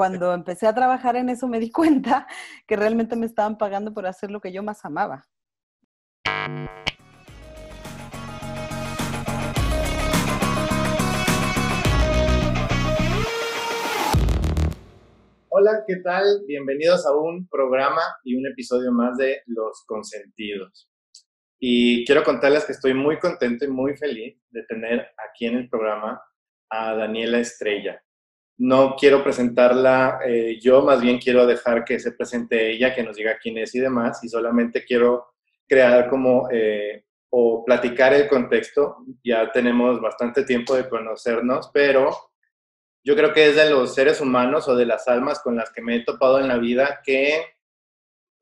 cuando empecé a trabajar en eso me di cuenta que realmente me estaban pagando por hacer lo que yo más amaba. Hola, ¿qué tal? Bienvenidos a un programa y un episodio más de Los Consentidos. Y quiero contarles que estoy muy contento y muy feliz de tener aquí en el programa a Daniela Estrella. No quiero presentarla eh, yo, más bien quiero dejar que se presente ella, que nos diga quién es y demás, y solamente quiero crear como eh, o platicar el contexto. Ya tenemos bastante tiempo de conocernos, pero yo creo que es de los seres humanos o de las almas con las que me he topado en la vida que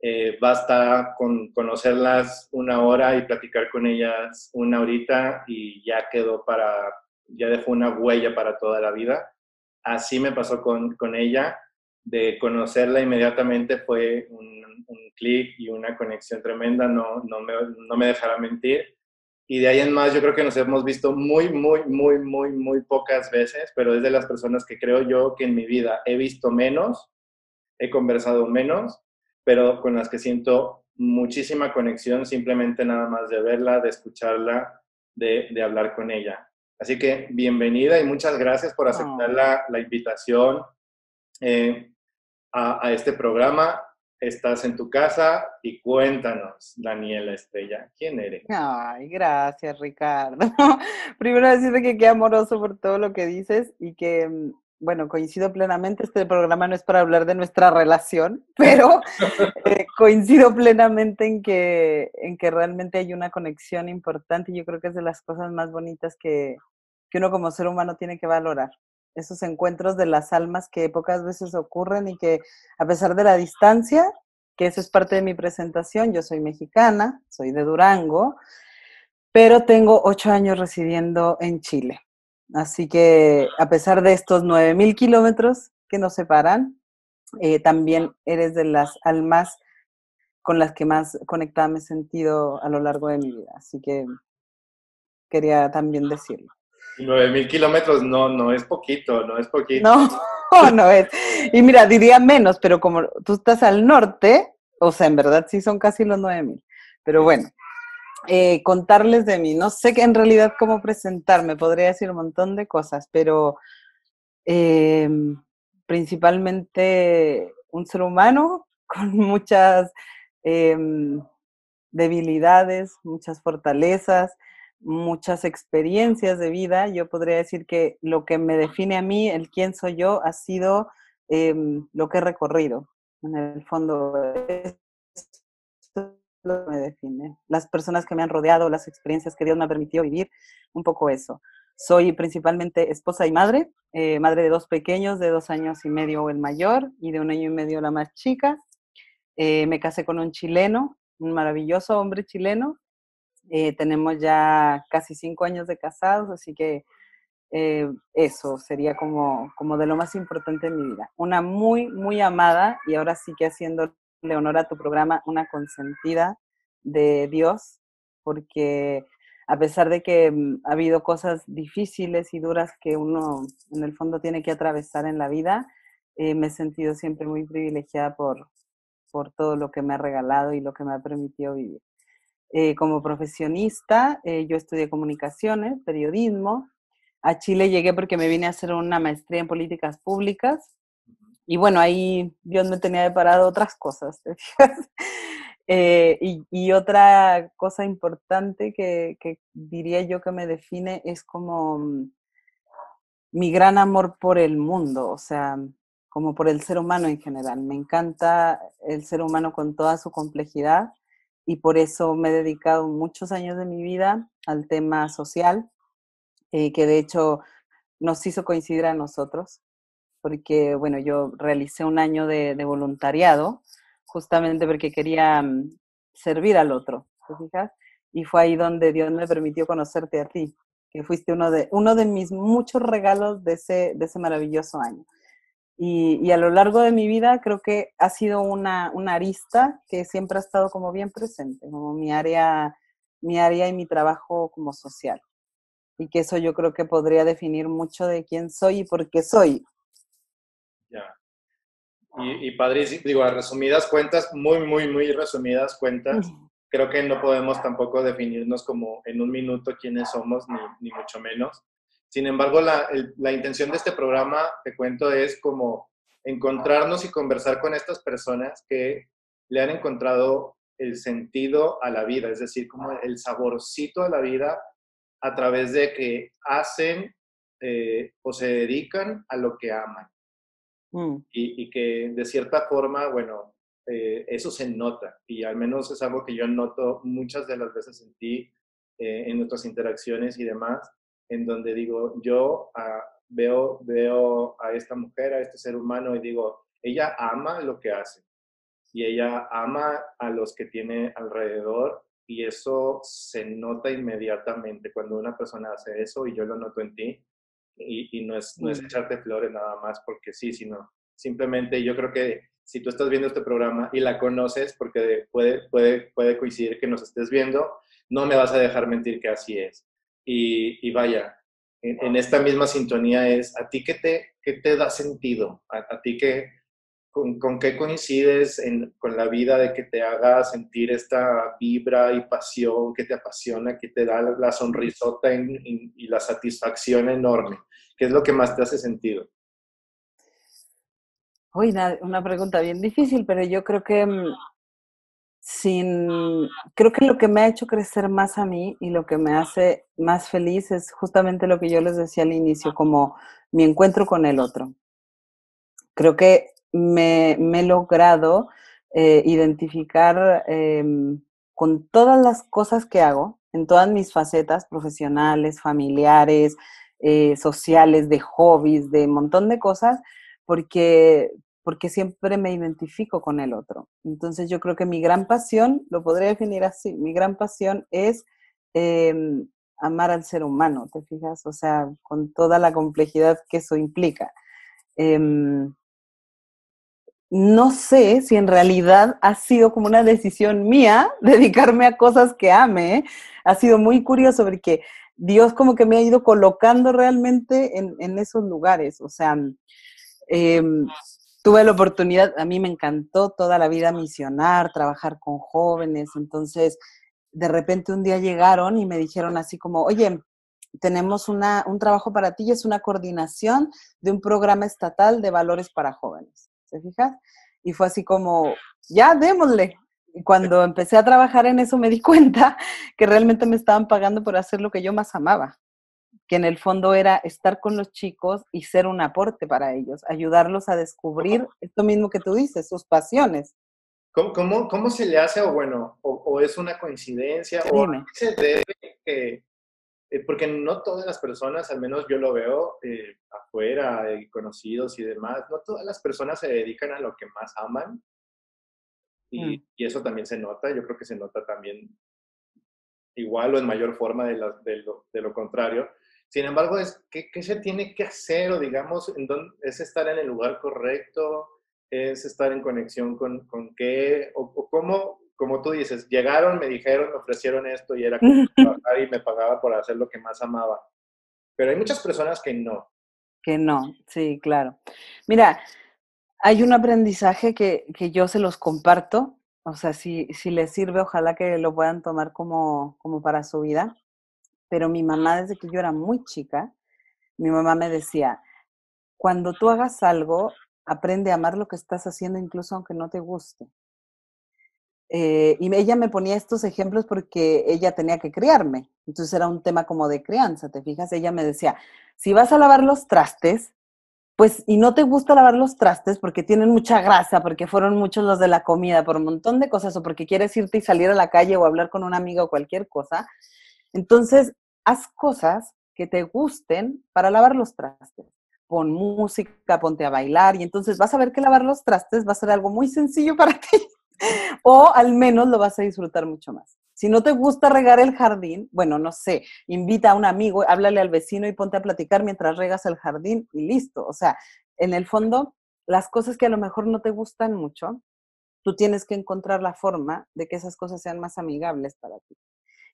eh, basta con conocerlas una hora y platicar con ellas una horita y ya quedó para, ya dejó una huella para toda la vida. Así me pasó con, con ella, de conocerla inmediatamente fue un, un clic y una conexión tremenda, no, no, me, no me dejará mentir y de ahí en más yo creo que nos hemos visto muy, muy, muy, muy, muy pocas veces, pero es de las personas que creo yo que en mi vida he visto menos, he conversado menos, pero con las que siento muchísima conexión simplemente nada más de verla, de escucharla, de, de hablar con ella. Así que bienvenida y muchas gracias por aceptar la, la, invitación eh, a, a este programa estás en tu casa y cuéntanos, Daniela Estrella, ¿quién eres? Ay, gracias, Ricardo. Primero decirte que qué amoroso por todo lo que dices y que, mm, bueno, coincido plenamente, este programa no es para hablar de nuestra relación, pero eh, coincido plenamente en que, en que realmente hay una conexión importante y yo creo que es de las cosas más bonitas que, que uno como ser humano tiene que valorar esos encuentros de las almas que pocas veces ocurren y que a pesar de la distancia, que eso es parte de mi presentación, yo soy mexicana, soy de Durango, pero tengo ocho años residiendo en Chile. Así que a pesar de estos nueve mil kilómetros que nos separan, eh, también eres de las almas con las que más conectada me he sentido a lo largo de mi vida. Así que quería también decirlo. 9000 kilómetros no, no es poquito, no es poquito. No, no es. Y mira, diría menos, pero como tú estás al norte, o sea, en verdad sí son casi los 9000. Pero bueno, eh, contarles de mí. No sé que en realidad cómo presentarme, podría decir un montón de cosas, pero eh, principalmente un ser humano con muchas eh, debilidades, muchas fortalezas, muchas experiencias de vida. Yo podría decir que lo que me define a mí, el quién soy yo, ha sido eh, lo que he recorrido. En el fondo, me define. Las personas que me han rodeado, las experiencias que Dios me ha permitido vivir, un poco eso. Soy principalmente esposa y madre, eh, madre de dos pequeños, de dos años y medio el mayor y de un año y medio la más chica. Eh, me casé con un chileno, un maravilloso hombre chileno, eh, tenemos ya casi cinco años de casados, así que eh, eso sería como, como de lo más importante en mi vida. Una muy, muy amada y ahora sí que haciendo honor a tu programa, una consentida de Dios, porque a pesar de que mm, ha habido cosas difíciles y duras que uno en el fondo tiene que atravesar en la vida, eh, me he sentido siempre muy privilegiada por, por todo lo que me ha regalado y lo que me ha permitido vivir. Eh, como profesionista, eh, yo estudié comunicaciones, periodismo. A Chile llegué porque me vine a hacer una maestría en políticas públicas. Y bueno, ahí Dios me tenía deparado otras cosas. eh, y, otra cosa importante que, que, diría yo que me define es como mm, mi gran amor por el mundo, o sea, como por el ser humano en general. Me encanta el ser humano con toda su complejidad y por eso me he dedicado muchos años de mi vida al tema social, eh, que de hecho nos hizo coincidir a nosotros, porque bueno, yo realicé un año de, de voluntariado justamente porque quería um, servir al otro, ¿te fijas? Y fue ahí donde Dios me permitió conocerte a ti, que fuiste uno de, uno de mis muchos regalos de ese, de ese maravilloso año. Y, y, a lo largo de mi vida creo que ha sido una, una, arista que siempre ha estado como bien presente, como mi área, mi área y mi trabajo como social. Y que eso yo creo que podría definir mucho de quién soy y por qué soy. Ya. Y, y padrísimo, digo, a resumidas cuentas, muy, muy, muy resumidas cuentas, creo que no podemos tampoco definirnos como en un minuto quiénes somos, ni, ni mucho menos. Sin embargo, la, la, intención de este programa, te cuento, es como encontrarnos y conversar con estas personas que le han encontrado el sentido a la vida, es decir, como el saborcito a la vida a través de que hacen eh, o se dedican a lo que aman. Mm. Y, que de cierta forma, bueno, eh, eso se nota y al menos es algo que yo noto muchas de las veces en ti, eh, en nuestras interacciones y demás, en donde digo, yo ah, veo, veo a esta mujer, a este ser humano y digo, ella ama lo que hace y ella ama a los que tiene alrededor y eso se nota inmediatamente cuando una persona hace eso y yo lo noto en ti y, no, es, no es echarte flores nada más porque sí, sino simplemente yo creo que si tú estás viendo este programa y la conoces, porque puede, puede, puede coincidir que nos estés viendo, no me vas a dejar mentir que así es. Y, y vaya, en, esta misma sintonía es, ¿a ti qué te, qué te da sentido? ¿A, a ti qué, con, con, qué coincides en, con la vida de que te haga sentir esta vibra y pasión que te apasiona, que te da la sonrisota y la satisfacción enorme? ¿Qué es lo que más te hace sentido? Uy, una, pregunta bien difícil, pero yo creo que mm, sin, creo que lo que me ha hecho crecer más a mí y lo que me hace más feliz es justamente lo que yo les decía al inicio, como mi encuentro con el otro. Creo que me, he logrado eh, identificar em, con todas las cosas que hago, en todas mis facetas profesionales, familiares, eh, sociales, de hobbies, de un montón de cosas, porque, porque siempre me identifico con el otro. Entonces yo creo que mi gran pasión, lo podría definir así, mi gran pasión es em, amar al ser humano, ¿te fijas? O sea, con toda la complejidad que eso implica. Em, no sé si en realidad ha sido como una decisión mía dedicarme a cosas que ame. Ha sido muy curioso porque Dios como que me ha ido colocando realmente en, esos lugares. O sea, Em, tuve la oportunidad, a mí me encantó toda la vida misionar, trabajar con jóvenes, entonces de repente un día llegaron y me dijeron así como, oye, tenemos una, un trabajo para ti y es una coordinación de un programa estatal de valores para jóvenes. ¿Se fijas? Y fue así como, ya, démosle. Y cuando empecé a trabajar en eso me di cuenta que realmente me estaban pagando por hacer lo que yo más amaba, que en el fondo era estar con los chicos y ser un aporte para ellos, ayudarlos a descubrir esto mismo que tú dices, sus pasiones. ¿Cómo, cómo, cómo se le hace o bueno, o, es una coincidencia o se debe que, eh, porque no todas las personas, al menos yo lo veo eh, afuera, conocidos y demás, no todas las personas se dedican a lo que más aman y, mm. y eso también se nota, yo creo que se nota también igual o en mayor forma de, de, lo, de lo contrario, sin embargo, es ¿qué, se tiene que hacer o digamos, en dónde, es estar en el lugar correcto, es estar en conexión con, con qué, o, cómo, como tú dices, llegaron, me dijeron, me ofrecieron esto y era como trabajar y me pagaba por hacer lo que más amaba. Pero hay muchas personas que no. Que no, sí, claro. Mira, hay un aprendizaje que, que yo se los comparto, o sea, si, si les sirve, ojalá que lo puedan tomar como, como para su vida pero mi mamá desde que yo era muy chica, mi mamá me decía, cuando tú hagas algo, aprende a amar lo que estás haciendo incluso aunque no te guste. Eh, y ella me ponía estos ejemplos porque ella tenía que criarme. Entonces era un tema como de crianza, ¿te fijas? Ella me decía, si vas a lavar los trastes, pues y no te gusta lavar los trastes porque tienen mucha grasa, porque fueron muchos los de la comida, por un montón de cosas, o porque quieres irte y salir a la calle o hablar con un amigo o cualquier cosa, entonces, haz cosas que te gusten para lavar los trastes. Pon música, ponte a bailar y entonces vas a ver que lavar los trastes va a ser algo muy sencillo para ti. o al menos lo vas a disfrutar mucho más. Si no te gusta regar el jardín, bueno, no sé, invita a un amigo, háblale al vecino y ponte a platicar mientras regas el jardín y listo. O sea, en el fondo, las cosas que a lo mejor no te gustan mucho, tú tienes que encontrar la forma de que esas cosas sean más amigables para ti.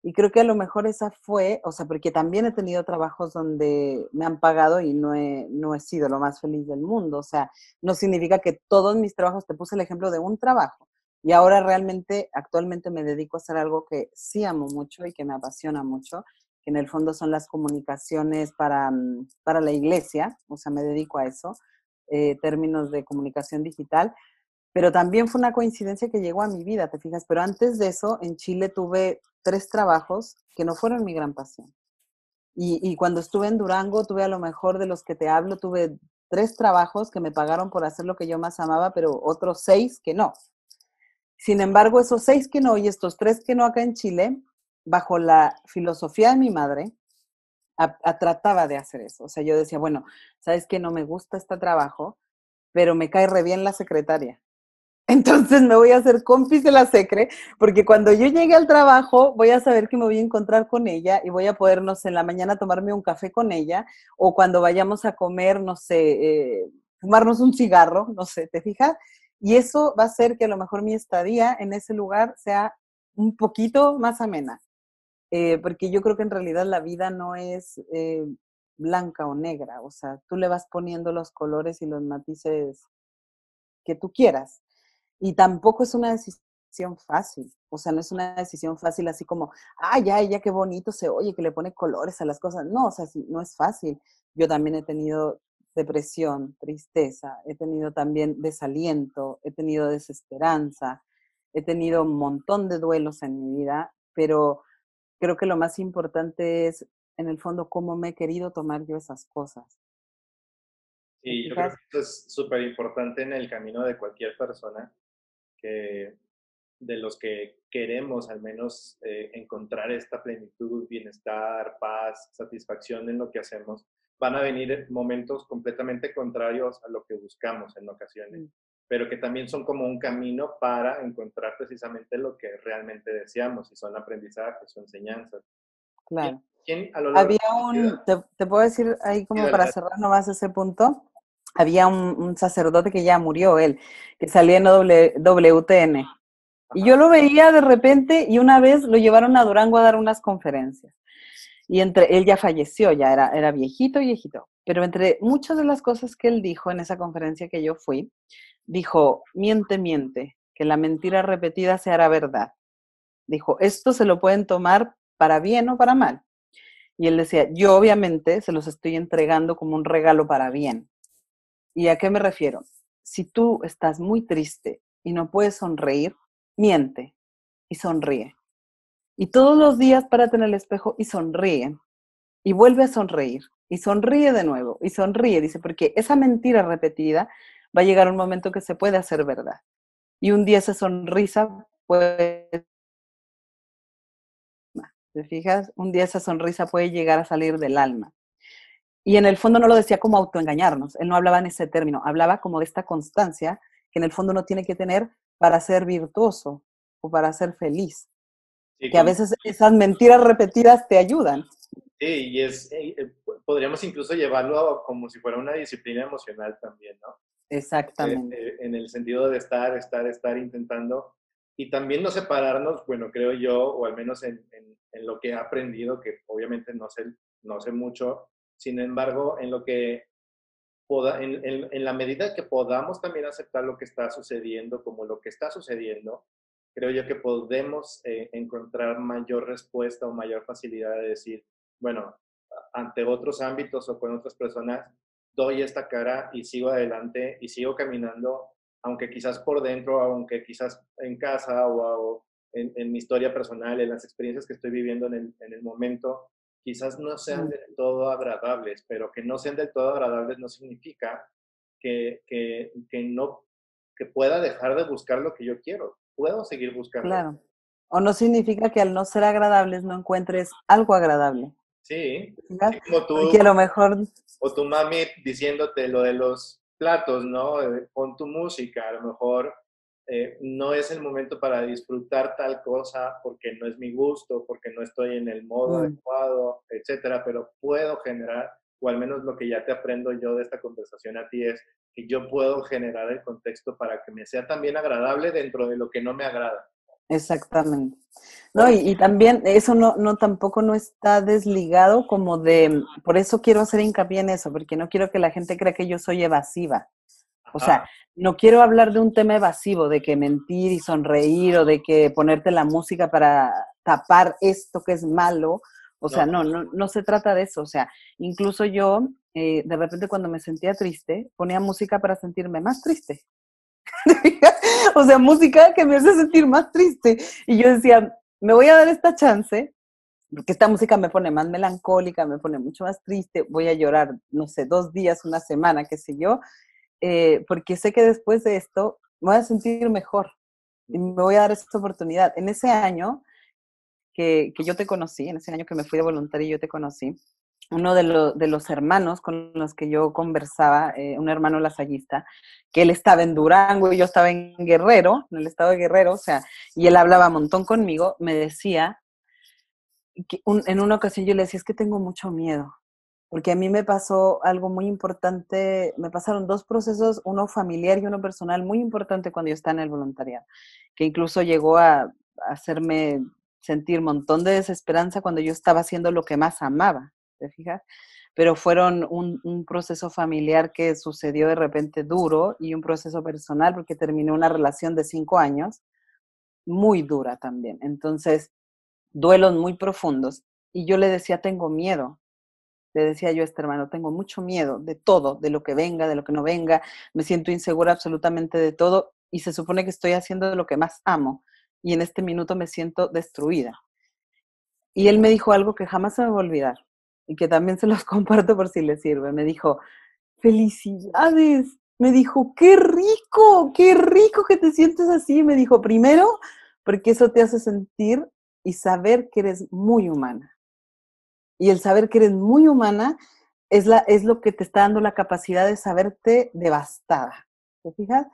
Y creo que a lo mejor esa fue, o sea, porque también he tenido trabajos donde me han pagado y no he, no he sido lo más feliz del mundo. O sea, no significa que todos mis trabajos, te puse el ejemplo de un trabajo. Y ahora realmente, actualmente me dedico a hacer algo que sí amo mucho y que me apasiona mucho, que en el fondo son las comunicaciones para, mm, para la iglesia, o sea, me dedico a eso, eh, términos de comunicación digital, pero también fue una coincidencia que llegó a mi vida, te fijas, pero antes de eso, en Chile tuve tres trabajos que no fueron mi gran pasión. Y, y, cuando estuve en Durango, tuve a lo mejor de los que te hablo, tuve tres trabajos que me pagaron por hacer lo que yo más amaba, pero otros seis que no. Sin embargo, esos seis que no y estos tres que no acá en Chile, bajo la filosofía de mi madre, trataba de hacer eso. O sea, yo decía, bueno, sabes que no me gusta este trabajo, pero me cae re bien la secretaria. Entonces me voy a hacer cómplice de la secre, porque cuando yo llegue al trabajo voy a saber que me voy a encontrar con ella y voy a podernos en la mañana tomarme un café con ella, o cuando vayamos a comer, no sé, eh, fumarnos un cigarro, no sé, ¿te fijas? Y eso va a hacer que a lo mejor mi estadía en ese lugar sea un poquito más amena. Eh, porque yo creo que en realidad la vida no es eh, blanca o negra, o sea, tú le vas poniendo los colores y los matices que tú quieras. Y tampoco es una decisión fácil, o sea, no es una decisión fácil así como, ay, ya, ya qué bonito se oye que le pone colores a las cosas. No, o sea, no es fácil. Yo también he tenido depresión, tristeza, he tenido también desaliento, he tenido desesperanza, he tenido un montón de duelos en mi vida, pero creo que lo más importante es, en el fondo, cómo me he querido tomar yo esas cosas. Sí, yo creo que esto es súper importante en el camino de cualquier persona, que de los que queremos al menos eh, encontrar esta plenitud, bienestar, paz, satisfacción en lo que hacemos, van a venir momentos completamente contrarios a lo que buscamos en ocasiones, mm. pero que también son como un camino para encontrar precisamente lo que realmente deseamos, y son aprendizajes o enseñanzas. Claro. Había un, te, puedo decir ahí como para cerrar nomás ese punto, había un, sacerdote que ya murió él, que salía en WTN. Y yo lo veía de repente y una vez lo llevaron a Durango a dar unas conferencias. Y entre, él ya falleció, ya era, era viejito, viejito. Pero entre muchas de las cosas que él dijo en esa conferencia que yo fui, dijo, miente, miente, que la mentira repetida se hará verdad. Dijo, esto se lo pueden tomar para bien o para mal. Y él decía, yo obviamente se los estoy entregando como un regalo para bien. ¿Y a qué me refiero? Si tú estás muy triste y no puedes sonreír, miente y sonríe. Y todos los días párate en el espejo y sonríe. Y vuelve a sonreír. Y sonríe de nuevo. Y sonríe, dice, porque esa mentira repetida va a llegar un momento que se puede hacer verdad. Y un día esa sonrisa puede... ¿Te fijas? Un día esa sonrisa puede llegar a salir del alma. Y en el fondo no lo decía como autoengañarnos, él no hablaba en ese término, hablaba como de esta constancia que en el fondo uno tiene que tener para ser virtuoso o para ser feliz que a veces esas mentiras repetidas te ayudan. Sí, y es, eh, eh, podríamos incluso llevarlo como si fuera una disciplina emocional también, ¿no? Exactamente. Eh, en el sentido de estar, estar, estar intentando y también no separarnos, bueno, creo yo, o al menos en, en, lo que he aprendido, que obviamente no sé, no sé mucho, sin embargo, en lo que poda, en, en, la medida que podamos también aceptar lo que está sucediendo como lo que está sucediendo, creo yo que podemos eh, encontrar mayor respuesta o mayor facilidad de decir, bueno, ante otros ámbitos o con otras personas, doy esta cara y sigo adelante y sigo caminando, aunque quizás por dentro, aunque quizás en casa o, en, mi historia personal, en las experiencias que estoy viviendo en el, en el momento, quizás no sean del todo agradables, pero que no sean del todo agradables no significa que, que, que no que pueda dejar de buscar lo que yo quiero puedo seguir buscando. Claro. O no significa que al no ser agradables no encuentres algo agradable. Sí. como tú, a lo mejor... O tu mami diciéndote lo de los platos, ¿no? Con tu música, a lo mejor eh, no es el momento para disfrutar tal cosa porque no es mi gusto, porque no estoy en el modo mm. adecuado, etcétera, pero puedo generar, o al menos lo que ya te aprendo yo de esta conversación a ti es, que yo puedo generar el contexto para que me sea también agradable dentro de lo que no me agrada. Exactamente. No, y, también eso no, no tampoco no está desligado como de, por eso quiero hacer hincapié en eso, porque no quiero que la gente crea que yo soy evasiva. O sea, no quiero hablar de un tema evasivo, de que mentir y sonreír o de que ponerte la música para tapar esto que es malo. O sea, no, no, no se trata de eso. O sea, incluso yo, eh, de repente cuando me sentía triste, ponía música para sentirme más triste. o sea, música que me hace sentir más triste. Y yo decía, me voy a dar esta chance, porque esta música me pone más melancólica, me pone mucho más triste, voy a llorar, no sé, dos días, una semana, qué sé yo, eh, porque sé que después de esto me voy a sentir mejor y me voy a dar esta oportunidad. En ese año que, que yo te conocí, en ese año que me fui de voluntario y yo te conocí, uno de, de, los hermanos con los que yo conversaba, eh, un hermano lasallista, que él estaba en Durango y yo estaba en Guerrero, en el estado de Guerrero, o sea, y él hablaba un montón conmigo, me decía, que en una ocasión yo le decía, es que tengo mucho miedo, porque a mí me pasó algo muy importante, me pasaron dos procesos, uno familiar y uno personal, muy importante cuando yo estaba en el voluntariado, que incluso llegó a, a hacerme sentir un montón de desesperanza cuando yo estaba haciendo lo que más amaba, ¿te fijas? Pero fueron un, proceso familiar que sucedió de repente duro y un proceso personal porque terminé una relación de cinco años muy dura también. Entonces, duelos muy profundos. Y yo le decía, tengo miedo. Le decía yo a este hermano, tengo mucho miedo de todo, de lo que venga, de lo que no venga. Me siento insegura absolutamente de todo y se supone que estoy haciendo lo que más amo. Y en este minuto me siento destruida. Y él me dijo algo que jamás se me va a olvidar y que también se los comparto por si les sirve. Me dijo, felicidades. Me dijo, qué rico, qué rico que te sientes así. Me dijo, primero, porque eso te hace sentir y saber que eres muy humana. Y el saber que eres muy humana es, la, es lo que te está dando la capacidad de saberte devastada. ¿Te fijas?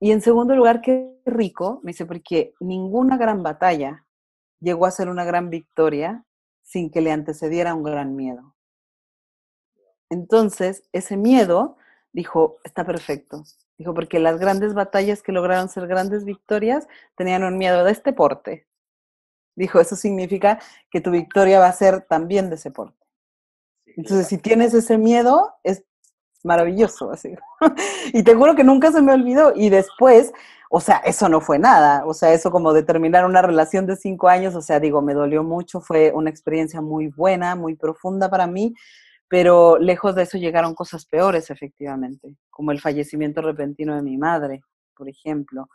Y en segundo lugar, qué rico, me dice, porque ninguna gran batalla llegó a ser una gran victoria sin que le antecediera un gran miedo. Entonces, ese miedo, dijo, está perfecto. Dijo, porque las grandes batallas que lograron ser grandes victorias tenían un miedo de este porte. Dijo, eso significa que tu victoria va a ser también de ese porte. Entonces, si tienes ese miedo, es maravilloso. Así. y te juro que nunca se me olvidó. Y después, o sea, eso no fue nada, o sea, eso como de terminar una relación de cinco años, o sea, digo, me dolió mucho, fue una experiencia muy buena, muy profunda para mí, pero lejos de eso llegaron cosas peores, efectivamente, como el fallecimiento repentino de mi madre, por ejemplo,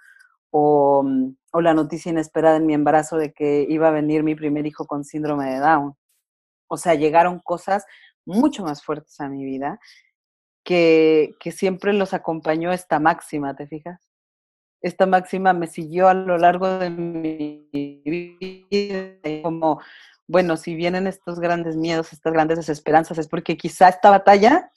o, mm, o la noticia inesperada en mi embarazo de que iba a venir mi primer hijo con síndrome de Down. O sea, llegaron cosas mucho más fuertes a mi vida que, siempre los acompañó esta máxima, ¿te fijas? esta máxima me siguió a lo largo de mi vida, como, bueno, si vienen estos grandes miedos, estas grandes desesperanzas, es porque quizá esta batalla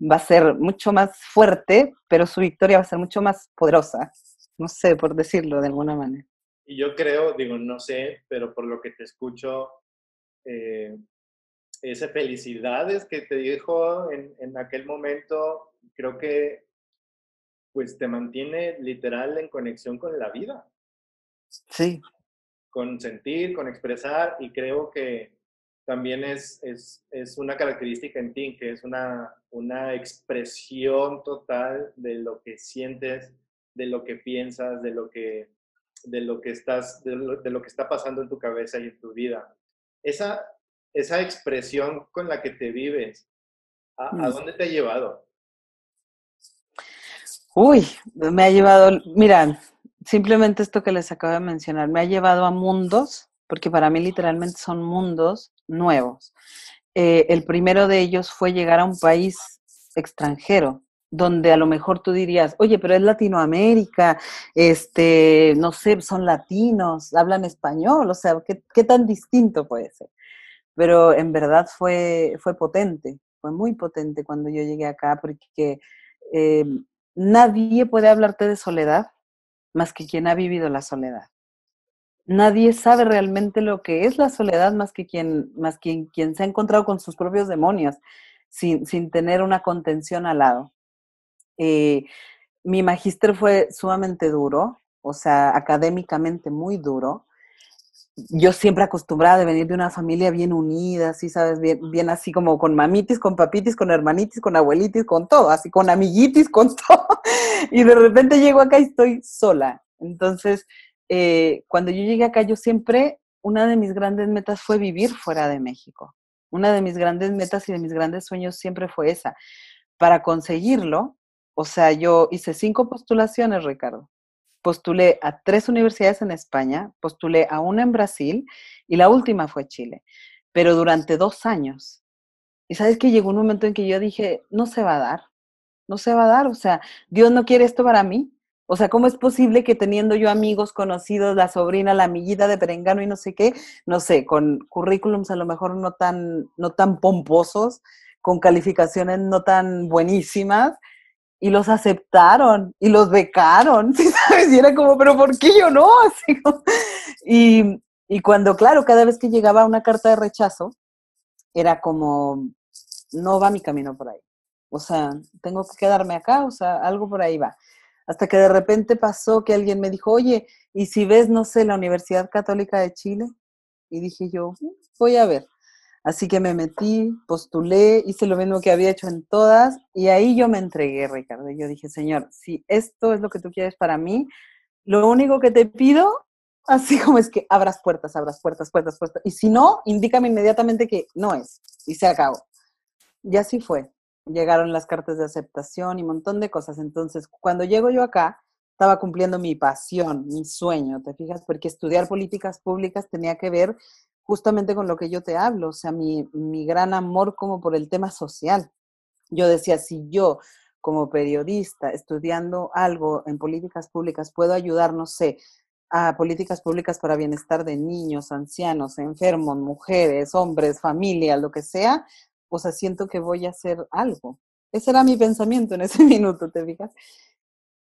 va a ser mucho más fuerte, pero su victoria va a ser mucho más poderosa. No sé, por decirlo de alguna manera. Y yo creo, digo, no sé, pero por lo que te escucho, eh, esa felicidades que te dijo en, en aquel momento, creo que pues te mantiene literal en conexión con la vida. Sí. Con sentir, con expresar, y creo que también es, es, es una característica en ti, que es una, una expresión total de lo que sientes, de lo que piensas, de lo que, de lo que, estás, de lo, que está pasando en tu cabeza y en tu vida. Esa, esa expresión con la que te vives, ¿a, ¿a mm. dónde te ha llevado? Uy, me ha llevado, mira, simplemente esto que les acabo de mencionar, me ha llevado a mundos, porque para mí literalmente son mundos nuevos. Eh, el primero de ellos fue llegar a un país extranjero, donde a lo mejor tú dirías, oye, pero es Latinoamérica, este, no sé, son latinos, hablan español, o sea, ¿qué, qué tan distinto puede ser? Pero en verdad fue, fue potente, fue muy potente cuando yo llegué acá, porque eh, Nadie puede hablarte de soledad más que quien ha vivido la soledad. Nadie sabe realmente lo que es la soledad más que quien, más quien, quien se ha encontrado con sus propios demonios, sin, sin tener una contención al lado. Eh, mi magíster fue sumamente duro, o sea, académicamente muy duro. Yo siempre acostumbrada de venir de una familia bien unida, así, ¿sabes? Bien, bien así como con mamitis, con papitis, con hermanitis, con abuelitis, con todo, así con amiguitis, con todo. Y de repente llego acá y estoy sola. Entonces, eh, cuando yo llegué acá, yo siempre, una de mis grandes metas fue vivir fuera de México. Una de mis grandes metas y de mis grandes sueños siempre fue esa. Para conseguirlo, o sea, yo hice cinco postulaciones, Ricardo. Postulé a tres universidades en España, postulé a una en Brasil y la última fue Chile, pero durante dos años. Y sabes que llegó un momento en que yo dije, no se va a dar, no se va a dar, o sea, Dios no quiere esto para mí. O sea, ¿cómo es posible que teniendo yo amigos conocidos, la sobrina, la amiguita de Perengano y no sé qué, no sé, con currículums a lo mejor no tan, no tan pomposos, con calificaciones no tan buenísimas, y los aceptaron y los becaron, ¿sí sabes? Y era como, pero ¿por qué yo no? Así y, y cuando, claro, cada vez que llegaba una carta de rechazo, era como, no va mi camino por ahí. O sea, tengo que quedarme acá, o sea, algo por ahí va. Hasta que de repente pasó que alguien me dijo, oye, ¿y si ves, no sé, la Universidad Católica de Chile? Y dije yo, mm, voy a ver. Así que me metí, postulé, hice lo mismo que había hecho en todas y ahí yo me entregué, Ricardo. Yo dije, Señor, si esto es lo que tú quieres para mí, lo único que te pido, así como es que abras puertas, abras puertas, puertas, puertas. Y si no, indícame inmediatamente que no es. Y se acabó. Y así fue. Llegaron las cartas de aceptación y un montón de cosas. Entonces, cuando llego yo acá, estaba cumpliendo mi pasión, mi sueño, ¿te fijas? Porque estudiar políticas públicas tenía que ver justamente con lo que yo te hablo, o sea, mi, mi gran amor como por el tema social. Yo decía, si yo como periodista estudiando algo en políticas públicas puedo ayudar, no sé, a políticas públicas para bienestar de niños, ancianos, enfermos, mujeres, hombres, familia, lo que sea, o sea, siento que voy a hacer algo. Ese era mi pensamiento en ese minuto, ¿te fijas?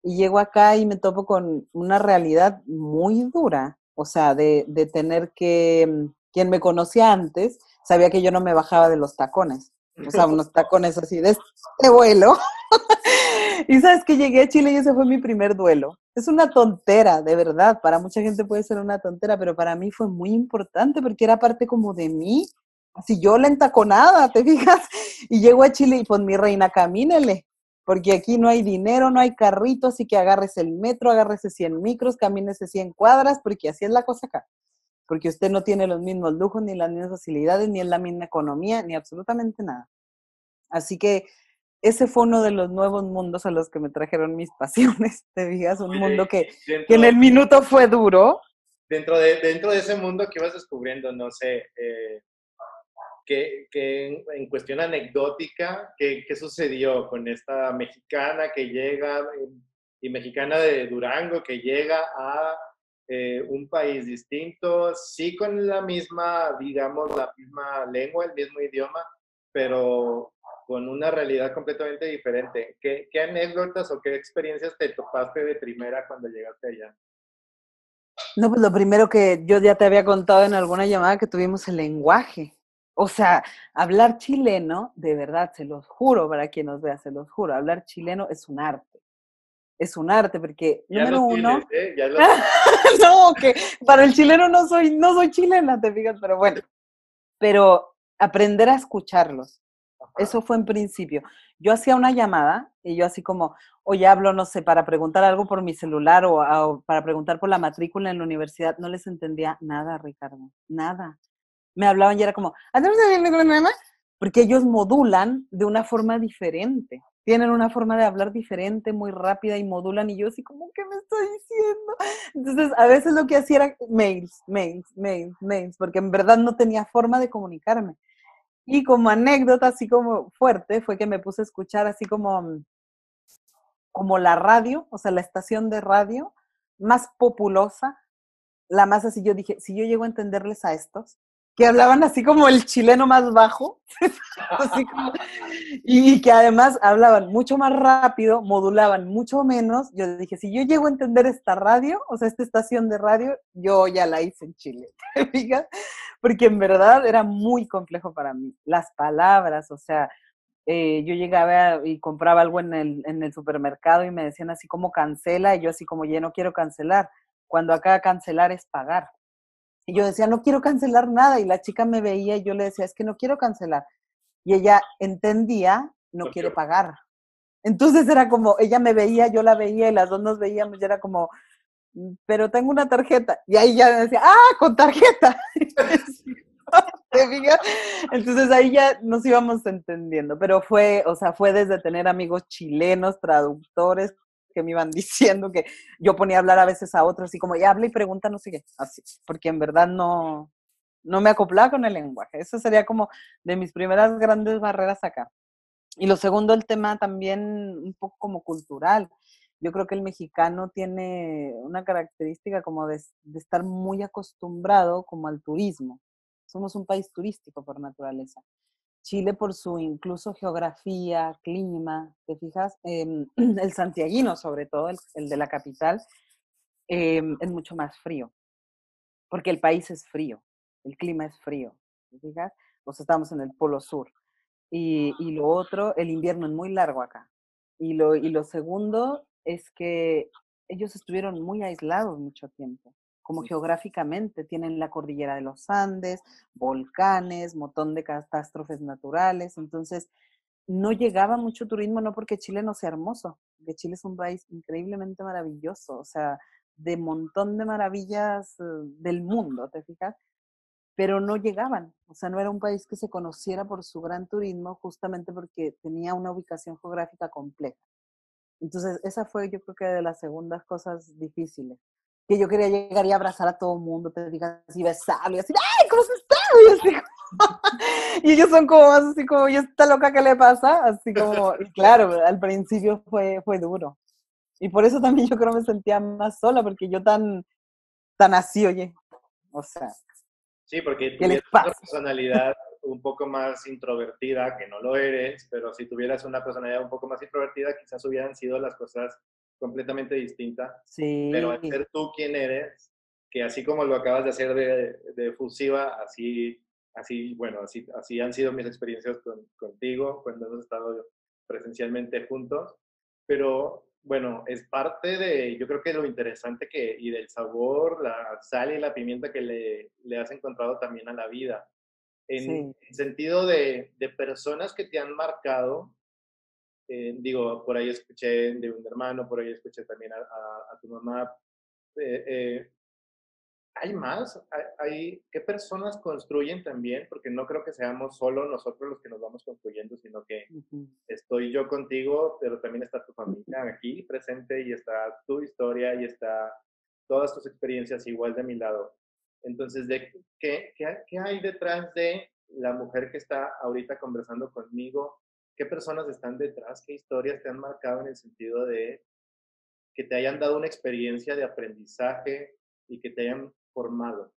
Y llego acá y me topo con una realidad muy dura, o sea, de, de tener que quien me conocía antes sabía que yo no me bajaba de los tacones. O sea, unos tacones así de este vuelo. y sabes que llegué a Chile y ese fue mi primer duelo. Es una tontera, de verdad. Para mucha gente puede ser una tontera, pero para mí fue muy importante porque era parte como de mí. Así yo la entaconada, ¿te fijas? Y llego a Chile y pues mi reina, camínele. Porque aquí no hay dinero, no hay carrito, así que agarres el metro, agárrese 100 micros, camínese 100 cuadras, porque así es la cosa acá porque usted no tiene los mismos lujos, ni las mismas facilidades, ni en la misma economía, ni absolutamente nada. Así que ese fue uno de los nuevos mundos a los que me trajeron mis pasiones, te digas, un mundo que, que, en el minuto fue duro. Dentro de, dentro de ese mundo que ibas descubriendo, no sé, eh, que, en cuestión anecdótica, ¿qué, ¿qué, sucedió con esta mexicana que llega, y mexicana de Durango, que llega a eh, un país distinto, sí con la misma, digamos, la misma lengua, el mismo idioma, pero con una realidad completamente diferente. ¿Qué, qué anécdotas o qué experiencias te topaste de primera cuando llegaste allá? No, pues lo primero que yo ya te había contado en alguna llamada que tuvimos el lenguaje. O sea, hablar chileno, de verdad, se los juro para quien nos vea, se los juro, hablar chileno es un arte es un arte, porque número uno. ¿eh? no, que para el chileno no soy, no soy chilena, te fijas, pero bueno. Pero aprender a escucharlos. Eso fue en principio. Yo hacía una llamada y yo así como, oye, hablo, no sé, para preguntar algo por mi celular o, o para preguntar por la matrícula en la universidad. No les entendía nada, Ricardo, nada. Me hablaban y era como, porque ellos modulan de una forma diferente tienen una forma de hablar diferente, muy rápida y modulan y yo así como, ¿qué me estoy diciendo? Entonces, a veces lo que hacía era mails, mails, mails, mails, porque en verdad no tenía forma de comunicarme. Y como anécdota así como fuerte fue que me puse a escuchar así como, como la radio, o sea, la estación de radio más populosa, la más así, yo dije, si yo llego a entenderles a estos, que hablaban así como el chileno más bajo, y que además hablaban mucho más rápido, modulaban mucho menos. Yo dije, si yo llego a entender esta radio, o sea, esta estación de radio, yo ya la hice en Chile, porque en verdad era muy complejo para mí. Las palabras, o sea, eh, yo llegaba y compraba algo en el, en el supermercado y me decían así como cancela, y yo así como, ya no quiero cancelar, cuando acá cancelar es pagar. Y yo decía, no quiero cancelar nada, y la chica me veía y yo le decía, es que no quiero cancelar. Y ella entendía, no quiere pagar. Entonces era como, ella me veía, yo la veía y las dos nos veíamos y era como, mm, pero tengo una tarjeta. Y ahí ya decía, ah, con tarjeta. Entonces ahí ya nos íbamos entendiendo, pero fue, o sea, fue desde tener amigos chilenos, traductores, que me iban diciendo que yo ponía a hablar a veces a otros, así como, ya habla y pregunta, no sé así, porque en verdad no, no me acoplaba con el lenguaje. Eso sería como de mis primeras grandes barreras acá. Y lo segundo, el tema también un poco como cultural. Yo creo que el mexicano tiene una característica como de, de estar muy acostumbrado como al turismo. Somos un país turístico por naturaleza. Chile por su incluso geografía, clima, ¿te fijas? Em, el santiaguino, sobre todo, el, de la capital, em, es mucho más frío, porque el país es frío, el clima es frío, ¿te fijas? Pues estamos en el polo sur. Y, y, lo otro, el invierno es muy largo acá. Y lo, y lo segundo es que ellos estuvieron muy aislados mucho tiempo como geográficamente tienen la cordillera de los Andes, volcanes, montón de catástrofes naturales, entonces no llegaba mucho turismo, no porque Chile no sea hermoso, porque Chile es un país increíblemente maravilloso, o sea, de montón de maravillas eh, del mundo, ¿te fijas? Pero no llegaban, o sea, no era un país que se conociera por su gran turismo, justamente porque tenía una ubicación geográfica compleja. Entonces, esa fue yo creo que de las segundas cosas difíciles que yo quería llegar y abrazar a todo el mundo, te digas así, besarlo y así, ¡ay, cómo se está! Y, ellos son como más así como, ¿y esta loca qué le pasa? Así como, y claro, al principio fue, fue duro. Y por eso también yo creo me sentía más sola, porque yo tan, tan así, oye, o sea. Sí, porque tienes una personalidad un poco más introvertida, que no lo eres, pero si tuvieras una personalidad un poco más introvertida, quizás hubieran sido las cosas completamente distinta. Sí. Pero al ser tú quien eres, que así como lo acabas de hacer de, de fusiva, así, así, bueno, así, así han sido mis experiencias contigo cuando hemos estado presencialmente juntos. Pero bueno, es parte de, yo creo que lo interesante que, y del sabor, la sal y la pimienta que le, le has encontrado también a la vida. En sí. sentido de, de personas que te han marcado, eh, digo, por ahí escuché de un hermano, por ahí escuché también a, a, tu mamá. Eh, eh, ¿Hay más? ¿Hay, ¿Qué personas construyen también? Porque no creo que seamos solo nosotros los que nos vamos construyendo, sino que estoy yo contigo, pero también está tu familia aquí presente y está tu historia y está todas tus experiencias igual de mi lado. Entonces, ¿de qué, qué, qué hay detrás de la mujer que está ahorita conversando conmigo? Qué personas están detrás, qué historias te han marcado en el sentido de que te hayan dado una experiencia de aprendizaje y que te hayan formado.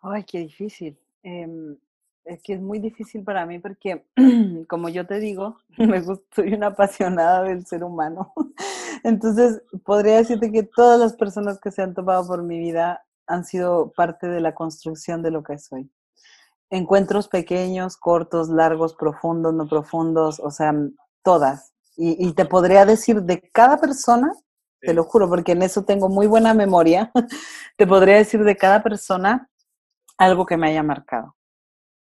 Ay, qué difícil. Em, es que es muy difícil para mí porque, como yo te digo, me soy una apasionada del ser humano. Entonces, podría decirte que todas las personas que se han tomado por mi vida han sido parte de la construcción de lo que soy. Encuentros pequeños, cortos, largos, profundos, no profundos, o sea, todas. Y, te podría decir de cada persona, te lo juro, porque en eso tengo muy buena memoria, te podría decir de cada persona algo que me haya marcado.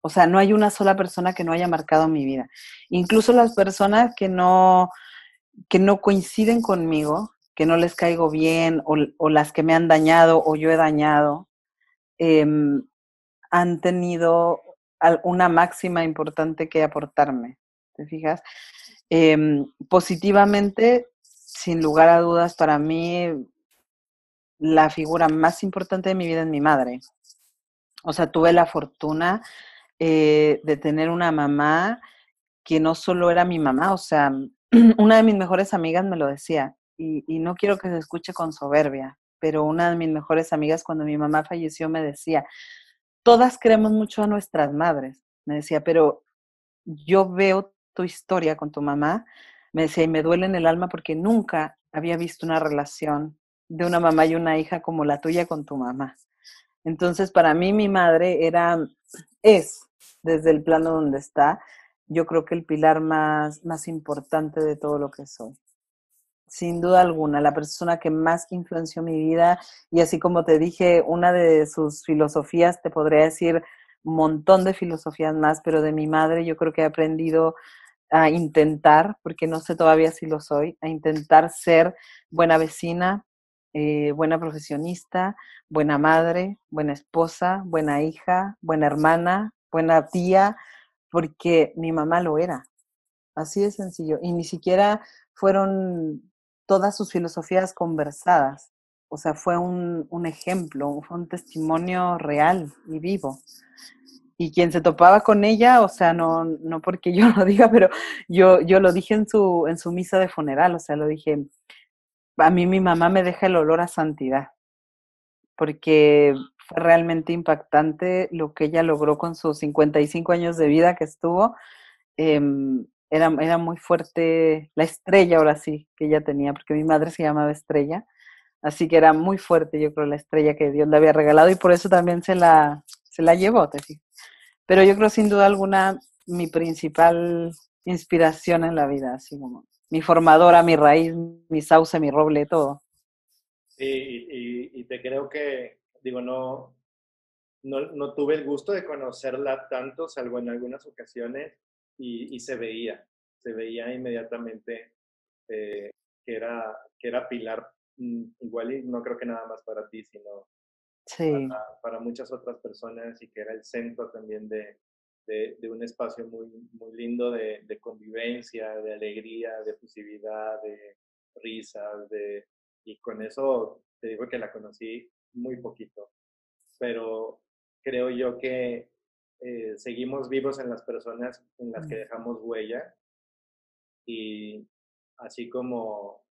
O sea, no hay una sola persona que no haya marcado mi vida. Incluso las personas que no, que no coinciden conmigo, que no les caigo bien o, las que me han dañado o yo he dañado, em, han tenido una máxima importante que aportarme. ¿Te fijas? Em, positivamente, sin lugar a dudas, para mí la figura más importante de mi vida es mi madre. O sea, tuve la fortuna eh, de tener una mamá que no solo era mi mamá, o sea, una de mis mejores amigas me lo decía, y, no quiero que se escuche con soberbia, pero una de mis mejores amigas cuando mi mamá falleció me decía, todas queremos mucho a nuestras madres, me decía, pero yo veo tu historia con tu mamá, me decía, y me duele en el alma porque nunca había visto una relación de una mamá y una hija como la tuya con tu mamá. Entonces, para mí mi madre era, es, desde el plano donde está, yo creo que el pilar más, más importante de todo lo que soy. Sin duda alguna, la persona que más influenció mi vida y así como te dije, una de sus filosofías, te podría decir un montón de filosofías más, pero de mi madre yo creo que he aprendido a intentar, porque no sé todavía si lo soy, a intentar ser buena vecina, eh, buena profesionista, buena madre, buena esposa, buena hija, buena hermana, buena tía, porque mi mamá lo era. Así de sencillo. Y ni siquiera fueron todas sus filosofías conversadas. O sea, fue un, un ejemplo, fue un testimonio real y vivo y quien se topaba con ella, o sea, no, no porque yo lo diga, pero yo, yo lo dije en su, en su misa de funeral, o sea, lo dije, a mí mi mamá me deja el olor a santidad, porque fue realmente impactante lo que ella logró con sus 55 años de vida que estuvo. Em, era, era muy fuerte la estrella, ahora sí, que ella tenía, porque mi madre se llamaba Estrella. Así que era muy fuerte, yo creo, la estrella que Dios le había regalado y por eso también se la, se la llevó, te Pero yo creo sin duda alguna mi principal inspiración en la vida, así como mi formadora, mi raíz, mi sauce, mi roble, todo. Sí, y, te creo que, digo, no, no, tuve el gusto de conocerla tanto, salvo en algunas ocasiones, y, se veía, se veía inmediatamente eh, que, era, que era pilar, mm, igual y no creo que nada más para ti, sino para, muchas otras personas y que era el centro también de, de, un espacio muy, muy lindo de, de, convivencia, de alegría, de efusividad, de risas, de, y con eso te digo que la conocí muy poquito, pero creo yo que eh, seguimos vivos en las personas en las que dejamos huella. Y así como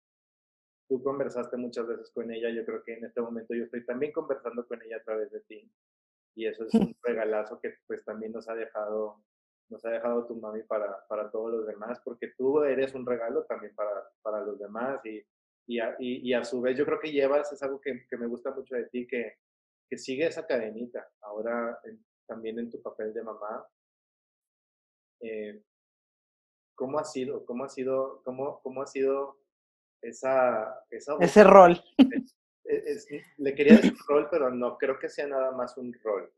tú conversaste muchas veces con ella, yo creo que en este momento yo estoy también conversando con ella a través de ti. Y eso es un regalazo que pues también nos ha dejado nos ha dejado tu mami para, para todos los demás, porque tú eres un regalo también para, para los demás y, y, a, y, a su vez yo creo que llevas, es algo que, que me gusta mucho de ti, que, que sigue esa cadenita, ahora también en tu papel de mamá. Eh, ¿Cómo ha sido? ¿Cómo ha sido? ¿Cómo, cómo ha sido esa, esa ese rol? le quería decir rol, pero no creo que sea nada más un rol.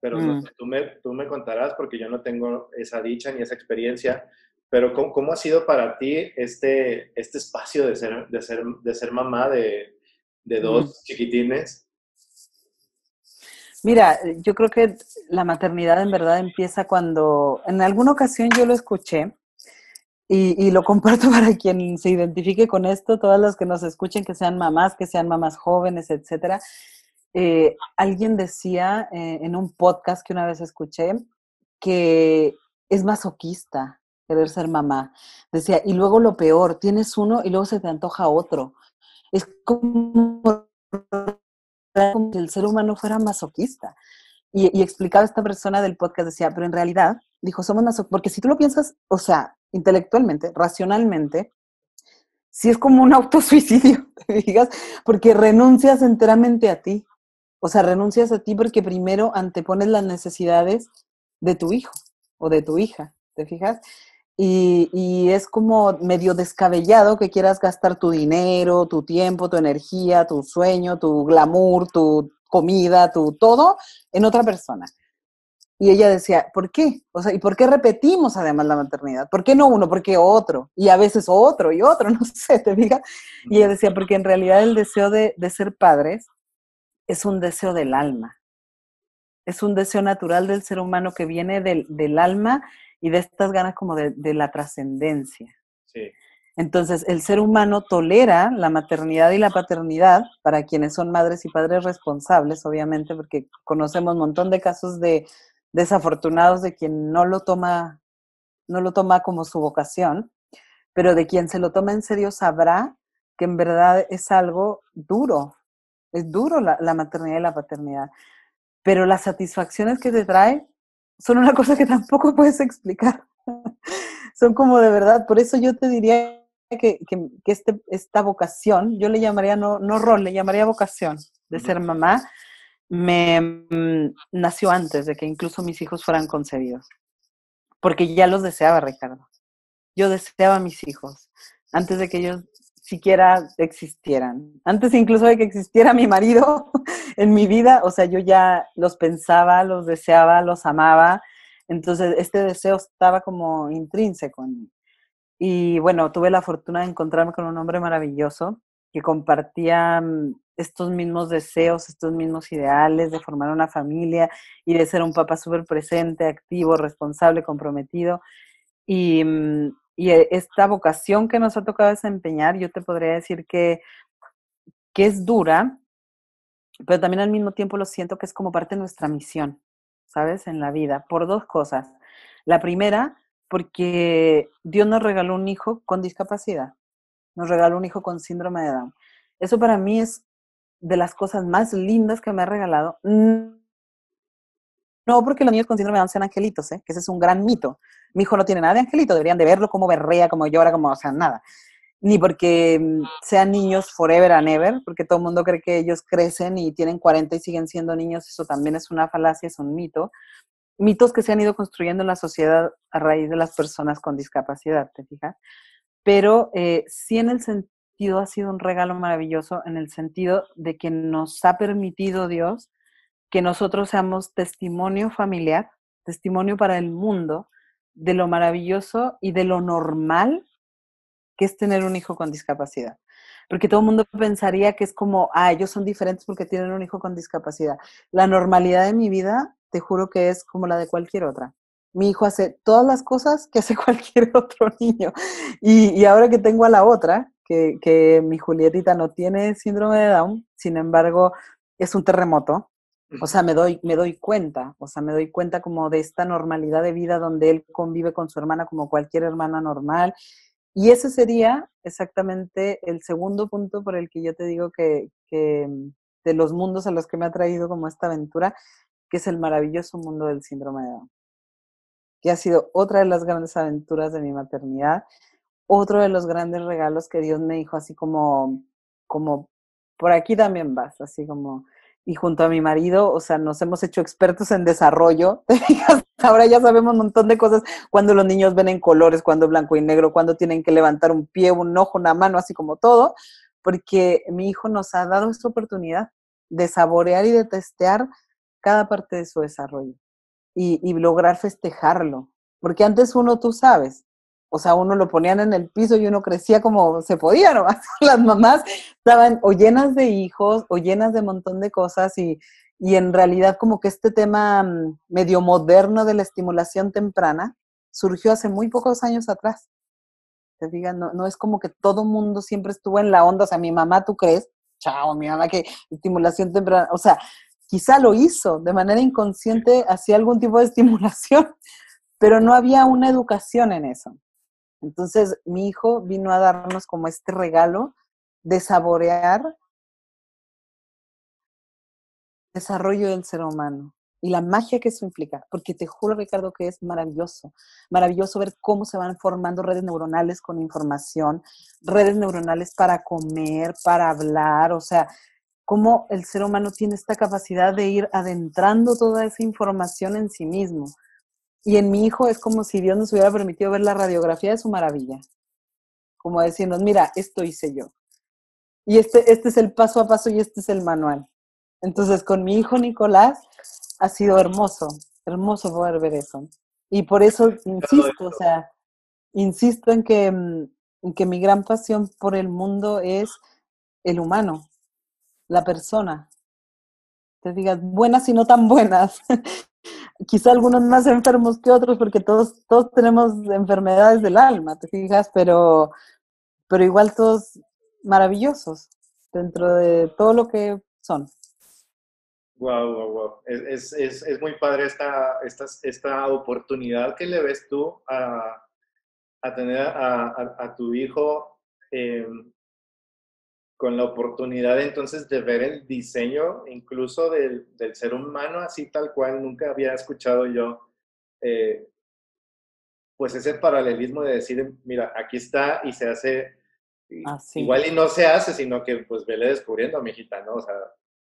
Pero mm. tú, me, tú me contarás porque yo no tengo esa dicha ni esa experiencia. Pero ¿cómo, cómo ha sido para ti este, este espacio de ser, de ser, de ser mamá de, de dos mm. chiquitines? Mira, yo creo que la maternidad en verdad empieza cuando, en alguna ocasión yo lo escuché, y, lo comparto para quien se identifique con esto, todas las que nos escuchen, que sean mamás, que sean mamás jóvenes, etcétera. Eh, alguien decía eh, en un podcast que una vez escuché que es masoquista querer ser mamá. Decía, y luego lo peor, tienes uno y luego se te antoja otro. Es como, como si el ser humano fuera masoquista. Y, y, explicaba esta persona del podcast, decía, pero en realidad, dijo, somos masoquistas, porque si tú lo piensas, o sea, intelectualmente, racionalmente, si es como un autosuicidio, te digas, porque renuncias enteramente a ti. O sea, renuncias a ti porque primero antepones las necesidades de tu hijo o de tu hija, ¿te fijas? Y, y, es como medio descabellado que quieras gastar tu dinero, tu tiempo, tu energía, tu sueño, tu glamour, tu comida, tu todo en otra persona. Y ella decía, ¿por qué? O sea, ¿y por qué repetimos además la maternidad? ¿Por qué no uno? ¿Por qué otro? Y a veces otro y otro, no sé, te diga. Y ella decía, porque en realidad el deseo de, ser padres es un deseo del alma. Es un deseo natural del ser humano que viene del, alma y de estas ganas como de, de la trascendencia. Sí. Entonces, el ser humano tolera la maternidad y la paternidad para quienes son madres y padres responsables, obviamente, porque conocemos un montón de casos de desafortunados de quien no lo toma, no lo toma como su vocación, pero de quien se lo toma en serio sabrá que en verdad es algo duro, es duro la, maternidad y la paternidad, pero las satisfacciones que te trae son una cosa que tampoco puedes explicar. son como de verdad, por eso yo te diría que, que, este, esta vocación, yo le llamaría no, no rol, le llamaría vocación de ser mamá, me mm, nació antes de que incluso mis hijos fueran concebidos, porque ya los deseaba, Ricardo. Yo deseaba a mis hijos antes de que ellos siquiera existieran. Antes incluso de que existiera mi marido en mi vida, o sea, yo ya los pensaba, los deseaba, los amaba. Entonces, este deseo estaba como intrínseco en mí. Y bueno, tuve la fortuna de encontrarme con un hombre maravilloso que compartía mm, estos mismos deseos, estos mismos ideales de formar una familia y de ser un papá súper presente, activo, responsable, comprometido. Y, mm, y e, esta vocación que nos ha tocado desempeñar, yo te podría decir que, que es dura, pero también al mismo tiempo lo siento que es como parte de nuestra misión, ¿sabes? En la vida, por dos cosas. La primera, porque Dios nos regaló un hijo con discapacidad, nos regaló un hijo con síndrome de Down. Eso para mí es de las cosas más lindas que me ha regalado. No porque los niños con síndrome de Down sean angelitos, ¿eh? que ese es un gran mito. Mi hijo no tiene nada de angelito, deberían de verlo como berrea, como llora, como, o sea, nada. Ni porque mm, sean niños forever and ever, porque todo el mundo cree que ellos crecen y tienen 40 y siguen siendo niños, eso también es una falacia, es un mito. Mitos que se han ido construyendo en la sociedad a raíz de las personas con discapacidad, ¿te fijas? Pero eh, sí en el sentido ha sido un regalo maravilloso, en el sentido de que nos ha permitido Dios que nosotros seamos testimonio familiar, testimonio para el mundo de lo maravilloso y de lo normal que es tener un hijo con discapacidad. Porque todo el mundo pensaría que es como, ah, ellos son diferentes porque tienen un hijo con discapacidad. La normalidad de mi vida, te juro que es como la de cualquier otra. Mi hijo hace todas las cosas que hace cualquier otro niño. Y, ahora que tengo a la otra, que, que mi Julietita no tiene síndrome de Down, sin embargo, es un terremoto, o sea, me doy, me doy cuenta, o sea, me doy cuenta como de esta normalidad de vida donde él convive con su hermana como cualquier hermana normal. Y ese sería exactamente el segundo punto por el que yo te digo que, que de los mundos a los que me ha traído como esta aventura, que es el maravilloso mundo del síndrome de Down, que ha sido otra de las grandes aventuras de mi maternidad, otro de los grandes regalos que Dios me dijo, así como, como, por aquí también vas, así como, y junto a mi marido, o sea, nos hemos hecho expertos en desarrollo. Ahora ya sabemos un montón de cosas cuando los niños ven en colores, cuando blanco y negro, cuando tienen que levantar un pie, un ojo, una mano, así como todo, porque mi hijo nos ha dado esta oportunidad de saborear y de testear cada parte de su desarrollo y, y lograr festejarlo. Porque antes uno, tú sabes, o sea, uno lo ponían en el piso y uno crecía como se podía nomás. Las mamás estaban o llenas de hijos o llenas de un montón de cosas y, y en realidad como que este tema mm, medio moderno de la estimulación temprana surgió hace muy pocos años atrás. Te digan, no, no es como que todo mundo siempre estuvo en la onda, o sea, mi mamá, ¿tú crees? Chao, mi mamá que estimulación temprana, o sea, quizá lo hizo de manera inconsciente, hacía algún tipo de estimulación, pero no había una educación en eso. Entonces, mi hijo vino a darnos como este regalo de saborear el desarrollo del ser humano y la magia que eso implica, porque te juro, Ricardo, que es maravilloso, maravilloso ver cómo se van formando redes neuronales con información, redes neuronales para comer, para hablar, o sea, cómo el ser humano tiene esta capacidad de ir adentrando toda esa información en sí mismo. Y en mi hijo es como si Dios nos hubiera permitido ver la radiografía de su maravilla. Como decirnos, mira, esto hice yo. Y este, este es el paso a paso y este es el manual. Entonces, con mi hijo Nicolás ha sido hermoso, hermoso poder ver eso. Y por eso insisto, o sea, insisto en que, mm, en que mi gran pasión por el mundo es el humano, la persona. Te digas, buenas y no tan buenas. quizá algunos más enfermos que otros, porque todos, todos tenemos enfermedades del alma, te fijas, pero, pero igual todos maravillosos dentro de todo lo que son. Wow, wow, wow. Es, es, es muy padre esta, esta, esta, oportunidad que le ves tú a, a tener a, tu hijo eh, con la oportunidad entonces de ver el diseño incluso del, ser humano así tal cual, nunca había escuchado yo, eh, pues ese paralelismo de decir, mira, aquí está y se hace, igual y no se hace, sino que pues vele descubriendo, mi hijita, ¿no? O sea,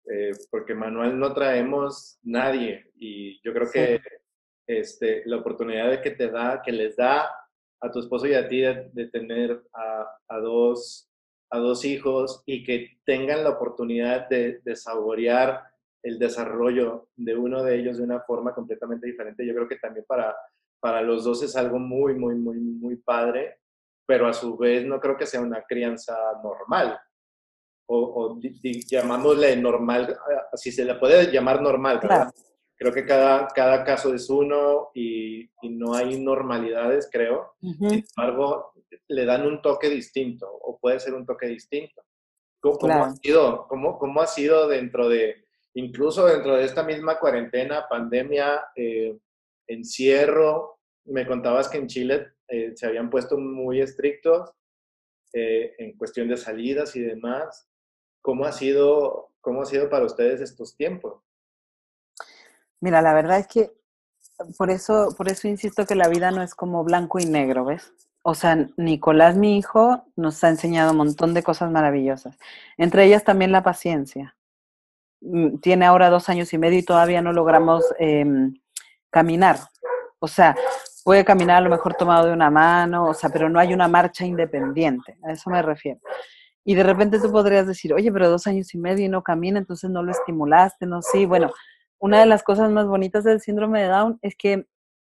eh, porque manual no traemos nadie y yo creo que este, la oportunidad de que te da, que les da a tu esposo y a ti de, tener a, dos, a dos hijos y que tengan la oportunidad de, de saborear el desarrollo de uno de ellos de una forma completamente diferente. Yo creo que también para, para los dos es algo muy, muy, muy, muy padre, pero a su vez no creo que sea una crianza normal. O, o llamámosle normal, si se le puede llamar normal, ¿verdad? Creo que cada, cada caso es uno y, y no hay normalidades, creo. Sin embargo, le dan un toque distinto o puede ser un toque distinto. ¿Cómo, ha, sido, cómo, cómo ha sido dentro de, incluso dentro de esta misma cuarentena, pandemia, eh, encierro, me contabas que en Chile eh, se habían puesto muy estrictos eh, en cuestión de salidas y demás. ¿Cómo ha sido, cómo ha sido para ustedes estos tiempos? Mira, la verdad es que por eso, por eso insisto que la vida no es como blanco y negro, ¿ves? O sea, Nicolás, mi hijo, nos ha enseñado un montón de cosas maravillosas. Entre ellas también la paciencia. Mm, tiene ahora dos años y medio y todavía no logramos em, caminar. O sea, puede caminar a lo mejor tomado de una mano, o sea, pero no hay una marcha independiente, a eso me refiero. Y de repente tú podrías decir, oye, pero dos años y medio y no camina, entonces no lo estimulaste, no, sí, bueno, una de las cosas más bonitas del síndrome de Down es que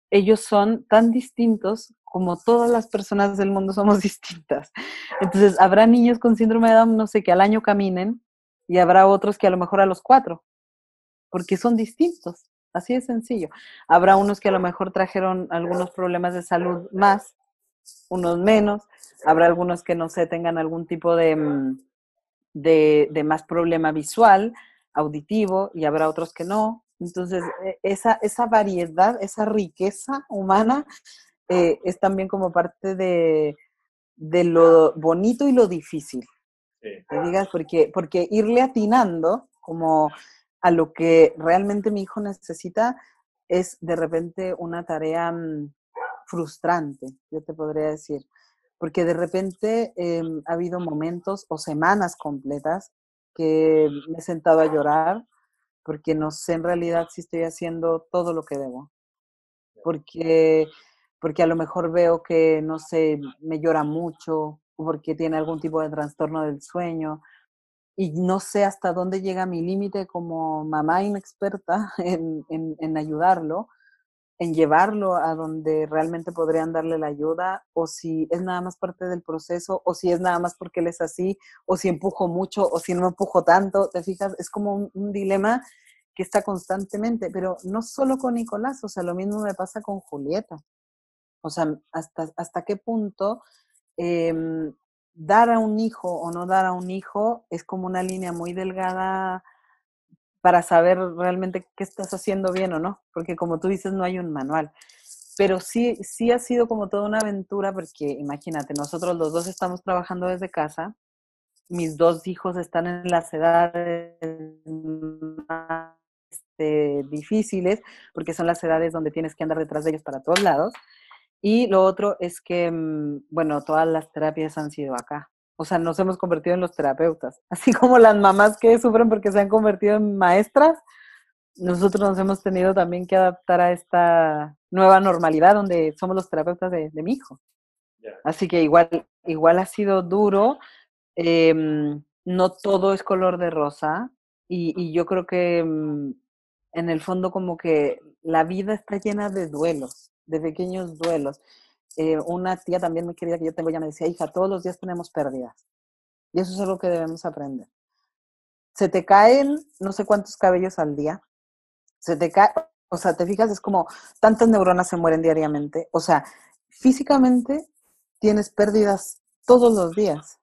ellos son tan distintos como todas las personas del mundo somos distintas. Entonces, habrá niños con síndrome de Down, no sé, que al año caminen, y habrá otros que a lo mejor a los cuatro, porque son distintos, así de sencillo. Habrá unos que a lo mejor trajeron algunos problemas de salud más, unos menos, habrá algunos que no sé, tengan algún tipo de, mm, de, más problema visual, auditivo, y habrá otros que no. Entonces, e, esa, esa variedad, esa riqueza humana eh, es también como parte de, de lo bonito y lo difícil. Digas, porque, porque irle atinando como a lo que realmente mi hijo necesita es de repente una tarea mm, frustrante, yo te podría decir, porque de repente em, ha habido momentos o semanas completas que me he sentado a llorar porque no sé en realidad si estoy haciendo todo lo que debo. Porque, porque a lo mejor veo que, no sé, me llora mucho, porque tiene algún tipo de trastorno del sueño. Y no sé hasta dónde llega mi límite como mamá inexperta en, en, ayudarlo, en llevarlo a donde realmente podrían darle la ayuda, o si es nada más parte del proceso, o si es nada más porque él es así, o si empujo mucho, o si no empujo tanto, te fijas, es como un, un dilema que está constantemente, pero no solo con Nicolás, o sea, lo mismo me pasa con Julieta. O sea, hasta, hasta qué punto Em, dar a un hijo o no dar a un hijo es como una línea muy delgada para saber realmente qué estás haciendo bien o no, porque como tú dices, no hay un manual. Pero sí, sí ha sido como toda una aventura, porque imagínate, nosotros los dos estamos trabajando desde casa, mis dos hijos están en las edades más este, difíciles, porque son las edades donde tienes que andar detrás de ellos para todos lados. Y lo otro es que, mm, bueno, todas las terapias han sido acá. O sea, nos hemos convertido en los terapeutas. Así como las mamás que sufren porque se han convertido en maestras, nosotros nos hemos tenido también que adaptar a esta nueva normalidad donde somos los terapeutas de, mi hijo. Así que igual, igual ha sido duro. Em, no todo es color de rosa. Y, y yo creo que mm, en el fondo como que la vida está llena de duelos de pequeños duelos. Eh, una tía también muy querida que yo tengo ya me decía, hija, todos los días tenemos pérdidas. Y eso es algo que debemos aprender. Se te caen no sé cuántos cabellos al día. Se te cae, o sea, te fijas, es como tantas neuronas se mueren diariamente. O sea, físicamente tienes pérdidas todos los días.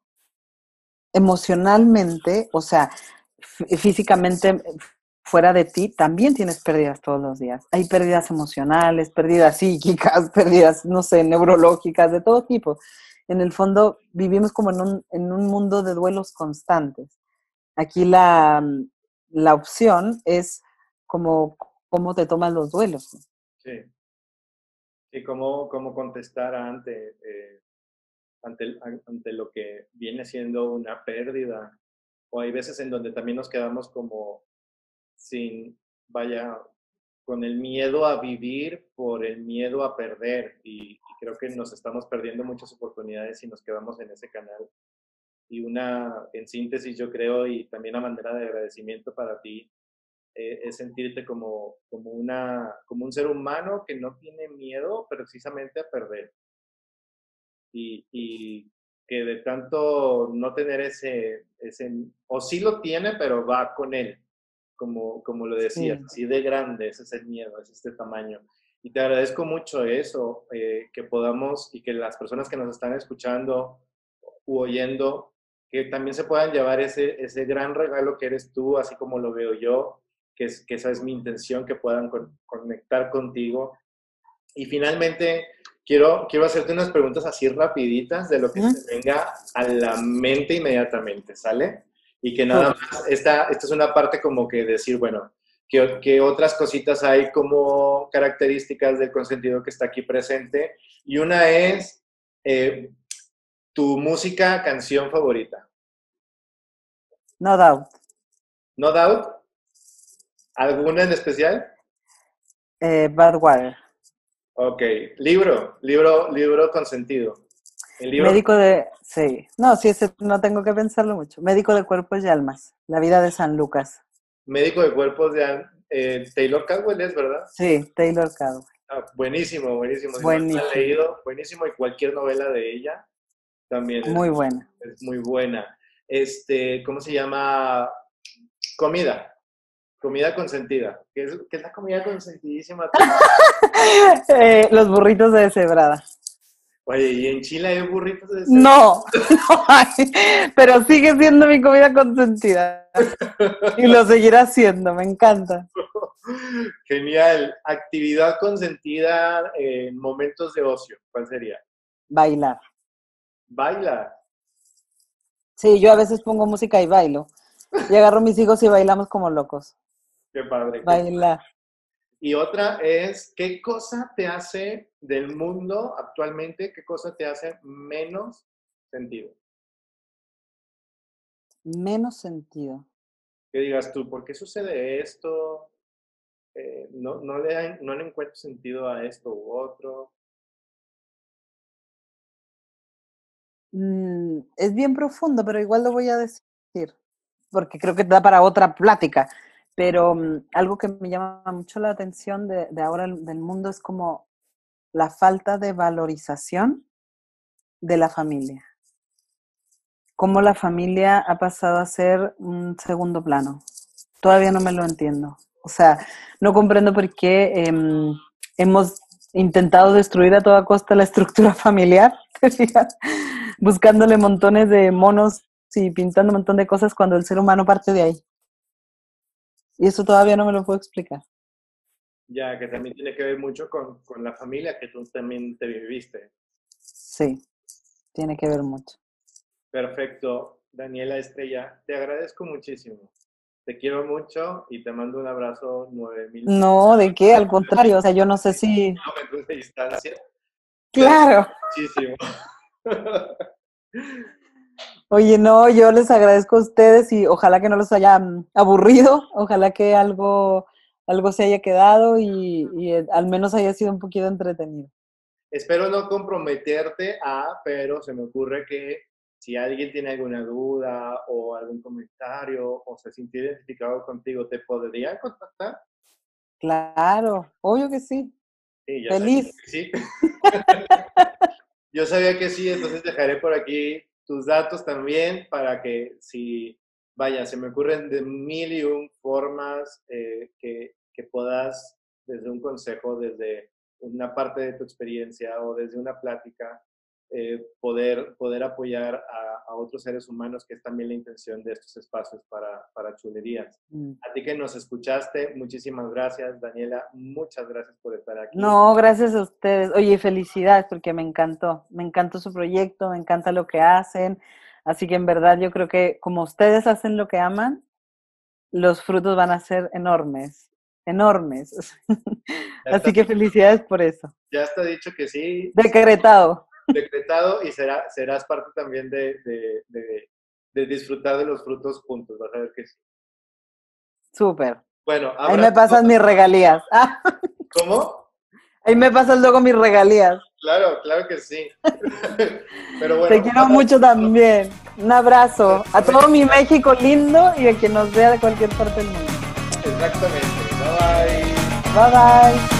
Emocionalmente, o sea, físicamente fuera de ti, también tienes pérdidas todos los días. Hay pérdidas emocionales, pérdidas psíquicas, pérdidas, no sé, neurológicas, de todo tipo. En el fondo, vivimos como en un, en un mundo de duelos constantes. Aquí la, la opción es como cómo te toman los duelos. Sí. Y cómo, cómo contestar ante, eh, ante, ante lo que viene siendo una pérdida o hay veces en donde también nos quedamos como sin, vaya, con el miedo a vivir por el miedo a perder y, creo que nos estamos perdiendo muchas oportunidades si nos quedamos en ese canal. Y una, en síntesis, yo creo, y también a manera de agradecimiento para ti, eh, es sentirte como, como, una, como un ser humano que no tiene miedo precisamente a perder. Y, y que de tanto no tener ese, ese, o sí lo tiene, pero va con él como, como lo decías, así de grande, ese es el miedo, es este tamaño. Y te agradezco mucho eso, eh, que podamos y que las personas que nos están escuchando u oyendo, que también se puedan llevar ese, ese gran regalo que eres tú, así como lo veo yo, que, es, que esa es mi intención, que puedan conectar contigo. Y finalmente, quiero, quiero hacerte unas preguntas así rapiditas de lo que se venga a la mente inmediatamente, ¿sale? Y que nada más, esta, esta es una parte como que decir, bueno, que, otras cositas hay como características del consentido que está aquí presente. Y una es eh, tu música, canción favorita. No Doubt. No Doubt. ¿Alguna en especial? Eh, Badwater. Ok. Libro, libro, libro consentido. Médico de, sí, no, sí, ese no tengo que pensarlo mucho. Médico de cuerpos y almas, la vida de San Lucas. Médico de cuerpos de eh, Taylor Cadwell es, ¿verdad? Sí, Taylor Cadwell. Ah, buenísimo, buenísimo. buenísimo. leído, buenísimo y cualquier novela de ella también. Es, muy buena. Es muy buena. Este, ¿cómo se llama? Comida. Comida consentida. ¿Qué es, qué es la comida consentidísima? eh, los burritos de deshebrada. Oye, ¿y en Chile hay burritos de No, no hay, pero sigue siendo mi comida consentida. Y lo seguirá siendo, me encanta. Genial. Actividad consentida en momentos de ocio, ¿cuál sería? Bailar. ¿Bailar? Sí, yo a veces pongo música y bailo. Y agarro a mis hijos y bailamos como locos. Qué padre. Bailar. Y otra es, ¿qué cosa te hace del mundo actualmente, qué cosa te hace menos sentido? Menos sentido. Que digas tú, ¿por qué sucede esto? Eh, no, no, le, no le encuentro sentido a esto u otro. Mm, es bien profundo, pero igual lo voy a decir, porque creo que da para otra plática. Pero mm, algo que me llama mucho la atención de, ahora del mundo es como la falta de valorización de la familia. Cómo la familia ha pasado a ser un segundo plano. Todavía no me lo entiendo. O sea, no comprendo por qué em, hemos intentado destruir a toda costa la estructura familiar, buscándole montones de monos y pintando un montón de cosas cuando el ser humano parte de ahí. Y eso todavía no me lo puedo explicar. Ya, que también tiene que ver mucho con, con la familia que tú también te viviste. Sí, tiene que ver mucho. Perfecto. Daniela Estrella, te agradezco muchísimo. Te quiero mucho y te mando un abrazo 9000. No, ¿de qué? Al contrario, o sea, yo no sé si... de distancia. Claro. Muchísimo. Oye, no, yo les agradezco a ustedes y ojalá que no los haya aburrido, ojalá que algo, algo se haya quedado y, eh, al menos haya sido un poquito entretenido. Espero no comprometerte a, pero se me ocurre que si alguien tiene alguna duda o algún comentario o se siente identificado contigo, ¿te podría contactar? Claro, obvio que sí. Feliz. sí. yo sabía que sí, entonces dejaré por aquí tus datos también para que si, vaya, se me ocurren de mil y un formas eh, que, que puedas, desde un consejo, desde una parte de tu experiencia o desde una plática, eh, poder, poder apoyar a, otros seres humanos, que es también la intención de estos espacios para, para chulerías. Mm. A ti que nos escuchaste, muchísimas gracias, Daniela. Muchas gracias por estar aquí. No, gracias a ustedes. Oye, felicidades porque me encantó. Me encantó su proyecto, me encanta lo que hacen. Así que en verdad yo creo que como ustedes hacen lo que aman, los frutos van a ser enormes, enormes. Así que felicidades por eso. Ya está dicho que sí. Decretado decretado y será, serás parte también de, de disfrutar de los frutos juntos, vas a ver que sí. Súper. Bueno, ahí me pasas mis regalías. ¿Cómo? Ahí me pasas luego mis regalías. Claro, claro que sí. Pero bueno, Te quiero mucho también. Un abrazo a todo mi México lindo y a quien nos vea de cualquier parte del mundo. Exactamente. Bye bye. Bye bye.